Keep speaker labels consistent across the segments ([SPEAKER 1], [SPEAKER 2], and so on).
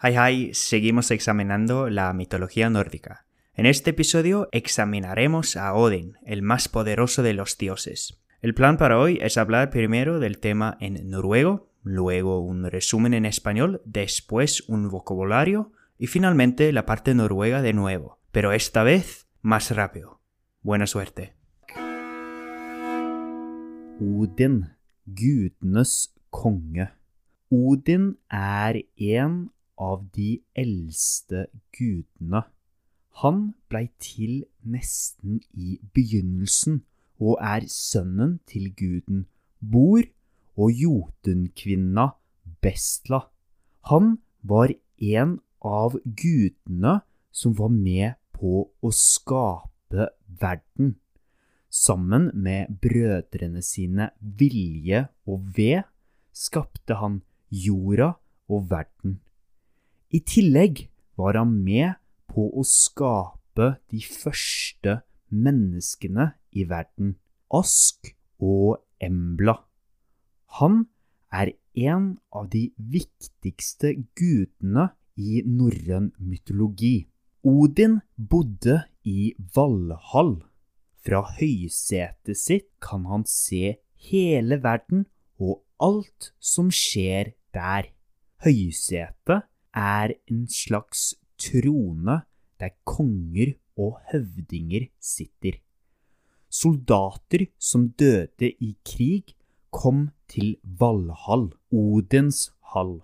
[SPEAKER 1] Hi, hi, seguimos examinando la mitología nórdica. En este episodio examinaremos a Odin, el más poderoso de los dioses. El plan para hoy es hablar primero del tema en noruego, luego un resumen en español, después un vocabulario y finalmente la parte noruega de nuevo, pero esta vez más rápido. Buena suerte.
[SPEAKER 2] Odin, gudenes konge. Odin er en av de eldste gudene. Han blei til nesten i begynnelsen, og er sønnen til guden Bor og Jotunkvinna Bestla. Han var en av gudene som var med på å skape verden. Sammen med brødrene sine Vilje og Ved skapte han jorda og verden. I tillegg var han med på å skape de første menneskene i verden, Ask og Embla. Han er en av de viktigste gudene i norrøn mytologi. Odin bodde i Valhall. Fra høysetet sitt kan han se hele verden og alt som skjer der. Høysetet er en slags trone der konger og høvdinger sitter. Soldater som døde i krig, kom til Valhall, Odins hall.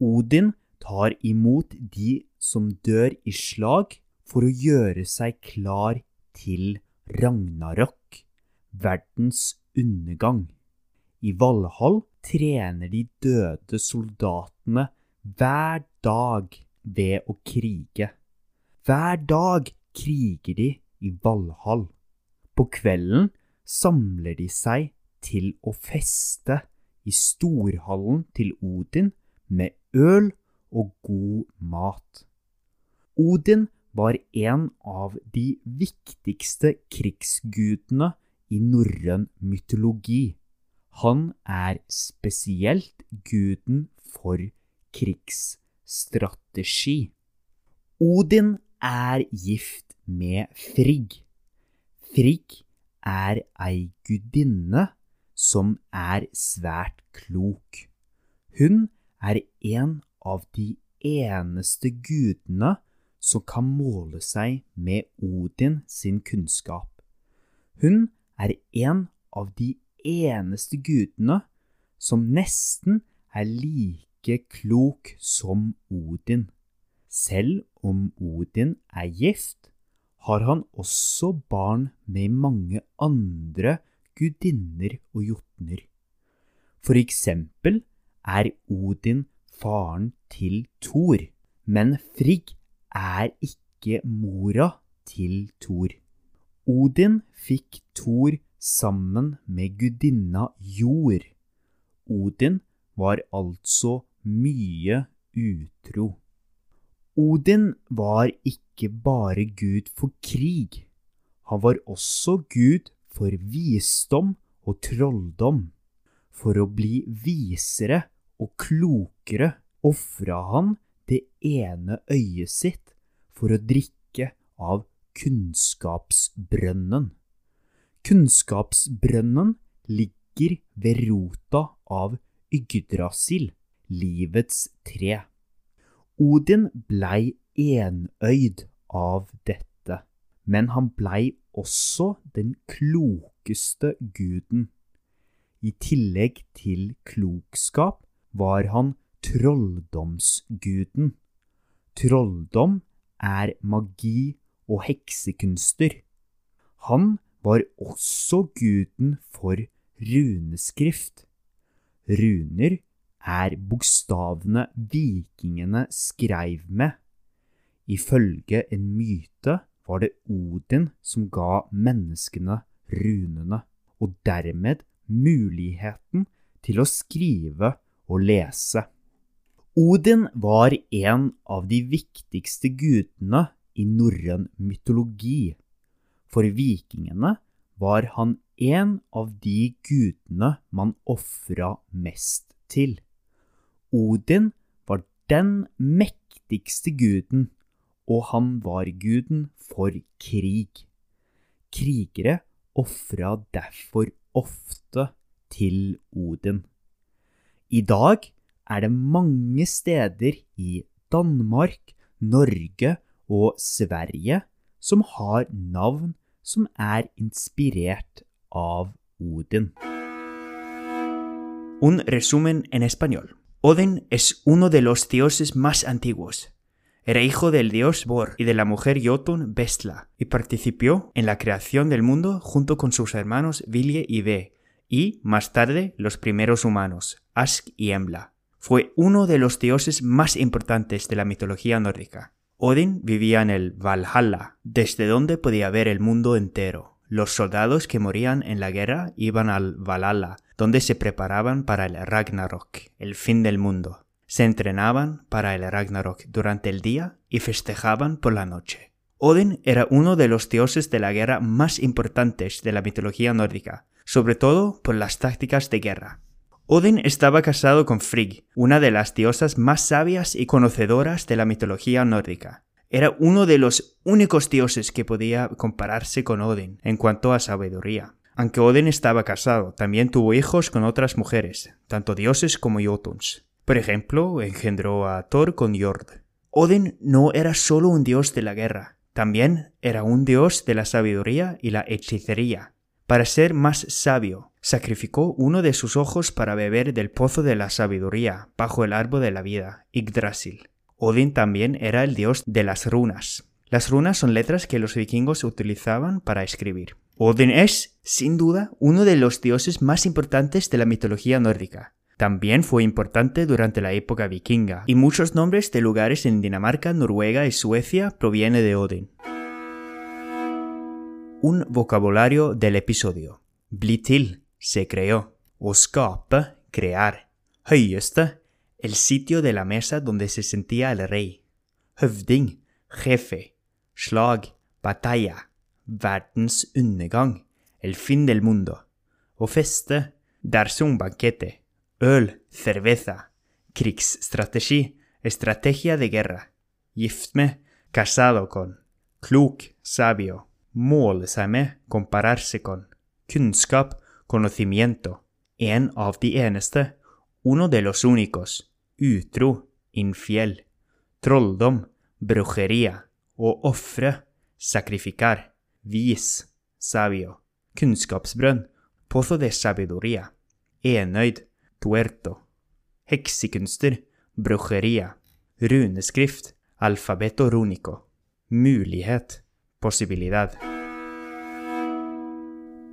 [SPEAKER 2] Odin tar imot de som dør i slag, for å gjøre seg klar til Ragnarok, verdens undergang. I Valhall trener de døde soldatene hver dag ved å krige. Hver dag kriger de i Valhall. På kvelden samler de seg til å feste i storhallen til Odin med øl og god mat. Odin var en av de viktigste krigsgudene i norrøn mytologi. Han er spesielt guden for krigsstrategi. Odin er gift med Frigg. Frigg er ei gudinne som er svært klok. Hun er en av de eneste gudene som kan måle seg med Odin sin kunnskap. Hun er en av de eneste gudene som nesten er like klok som Odin. Selv om Odin er gift, har han også barn med mange andre gudinner og jotner. For eksempel er Odin faren til Thor, men Frigg er ikke mora til Thor. Odin fikk Thor sammen med gudinna Jord. Odin var altså mye utro. Odin var ikke bare gud for krig, han var også gud for visdom og trolldom. For å bli visere og klokere ofra han det ene øyet sitt for å drikke av kunnskapsbrønnen. Kunnskapsbrønnen ligger ved rota av Yggdrasil, livets tre. Odin blei enøyd av dette, men han blei også den klokeste guden. I tillegg til klokskap var han trolldomsguden. Trolldom er magi og heksekunster. Han var også guden for runeskrift. Runer er bokstavene vikingene skreiv med. Ifølge en myte var det Odin som ga menneskene runene, og dermed muligheten til å skrive og lese. Odin var en av de viktigste gudene i norrøn mytologi. For vikingene var han en av de gudene man ofra mest til. Odin var den mektigste guden, og han var guden for krig. Krigere ofra derfor ofte til Odin. I dag er det mange steder i Danmark, Norge og Sverige som har navn som er inspirert av Odin.
[SPEAKER 1] Un resumen en español. Odin es uno de los dioses más antiguos. Era hijo del dios Bor y de la mujer Jotun Bestla, y participó en la creación del mundo junto con sus hermanos Vilje y Ve, y, más tarde, los primeros humanos, Ask y Embla. Fue uno de los dioses más importantes de la mitología nórdica. Odin vivía en el Valhalla, desde donde podía ver el mundo entero. Los soldados que morían en la guerra iban al Valhalla, donde se preparaban para el Ragnarok, el fin del mundo. Se entrenaban para el Ragnarok durante el día y festejaban por la noche. Odin era uno de los dioses de la guerra más importantes de la mitología nórdica, sobre todo por las tácticas de guerra. Odin estaba casado con Frigg, una de las diosas más sabias y conocedoras de la mitología nórdica. Era uno de los únicos dioses que podía compararse con Odin en cuanto a sabiduría. Aunque Odin estaba casado, también tuvo hijos con otras mujeres, tanto dioses como Jotuns. Por ejemplo, engendró a Thor con Jord. Odin no era solo un dios de la guerra, también era un dios de la sabiduría y la hechicería. Para ser más sabio, sacrificó uno de sus ojos para beber del pozo de la sabiduría bajo el árbol de la vida, Yggdrasil. Odin también era el dios de las runas. Las runas son letras que los vikingos utilizaban para escribir. Odin es, sin duda, uno de los dioses más importantes de la mitología nórdica. También fue importante durante la época vikinga, y muchos nombres de lugares en Dinamarca, Noruega y Suecia provienen de Odin. Un vocabulario del episodio. Bli til, se creó. Å skape, crear. Høyeste, el sitio de la mesa donde se sentía el rey. Høvding, jefe. Slag, batalla. Verdens undergang, el fin del mundo. Å feste, darse un banquete. Øl, cerveza. Krigsstrategi, estrategia de guerra. Gift med, casado con. Klok, sabio. Med, compararse con. Kunnskap, conocimiento. En av de eneste. Uno de los únicos. Utro, infiel. Trolldom, brujeria, Å ofre, sacrificar. Vis, sabio. Kunnskapsbrønn, pozo de sabidoria, Enøyd, tuerto. Heksekunster, brujeria, Runeskrift, alfabeto runico. Mulighet, possibilidad.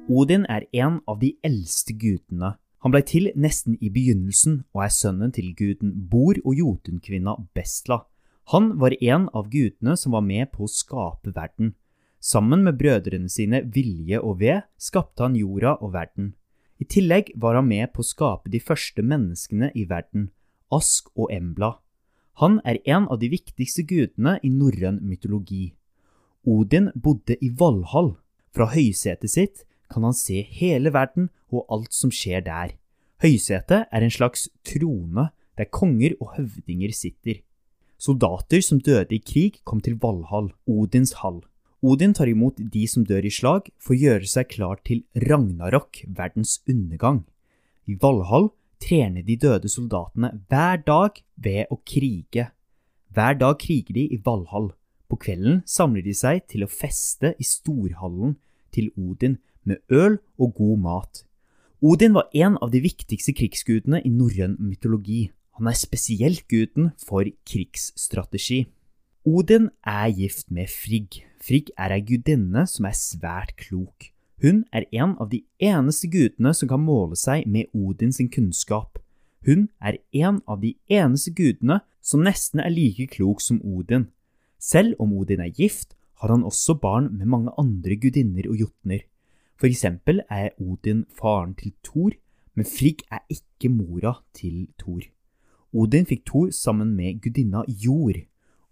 [SPEAKER 2] Odin er en av de eldste gudene. Han blei til nesten i begynnelsen og er sønnen til guden Bor og jotunkvinna Bestla. Han var en av gudene som var med på å skape verden. Sammen med brødrene sine Vilje og Ved skapte han jorda og verden. I tillegg var han med på å skape de første menneskene i verden, Ask og Embla. Han er en av de viktigste gudene i norrøn mytologi. Odin bodde i Valhall. Fra høysetet sitt kan han se hele verden og alt som skjer der. Høysetet er en slags trone der konger og høvdinger sitter. Soldater som døde i krig, kom til Valhall, Odins hall. Odin tar imot de som dør i slag, for å gjøre seg klar til Ragnarok, verdens undergang. I Valhall trener de døde soldatene hver dag ved å krige. Hver dag kriger de i Valhall. På kvelden samler de seg til å feste i storhallen til Odin med øl og god mat. Odin var en av de viktigste krigsgudene i norrøn mytologi. Han er spesielt guden for krigsstrategi. Odin er gift med Frigg. Frigg er ei gudinne som er svært klok. Hun er en av de eneste gudene som kan måle seg med Odin sin kunnskap. Hun er en av de eneste gudene som nesten er like klok som Odin. Selv om Odin er gift, har han også barn med mange andre gudinner og jotner. For eksempel er Odin faren til Thor, men Frigg er ikke mora til Thor. Odin fikk Thor sammen med gudinna Jord.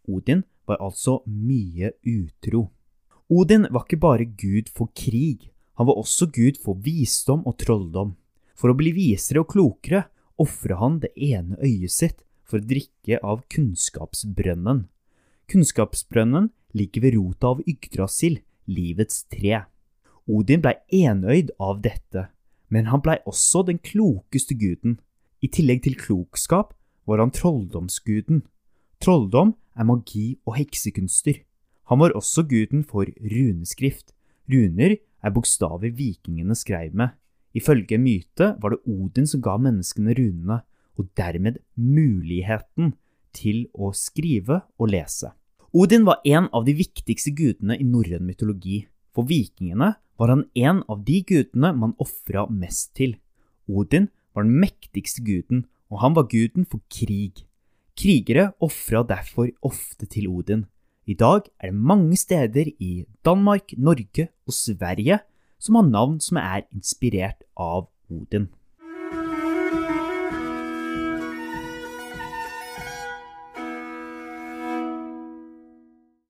[SPEAKER 2] Odin var altså mye utro. Odin var ikke bare gud for krig, han var også gud for visdom og trolldom. For å bli visere og klokere ofra han det ene øyet sitt for å drikke av kunnskapsbrønnen. Kunnskapsbrønnen ligger ved rota av Yggdrasil, livets tre. Odin blei enøyd av dette, men han blei også den klokeste guden. I tillegg til klokskap var han trolldomsguden. Trolldom er magi og heksekunster. Han var også guden for runeskrift. Runer er bokstaver vikingene skrev med. Ifølge myte var det Odin som ga menneskene runene, og dermed muligheten til å skrive og lese. Odin var en av de viktigste gudene i norrøn mytologi. For vikingene var han en av de gudene man ofra mest til. Odin var den mektigste guden, og han var guden for krig. Krigere ofra derfor ofte til Odin. I dag er det mange steder i Danmark, Norge og Sverige som har navn som er inspirert av Odin.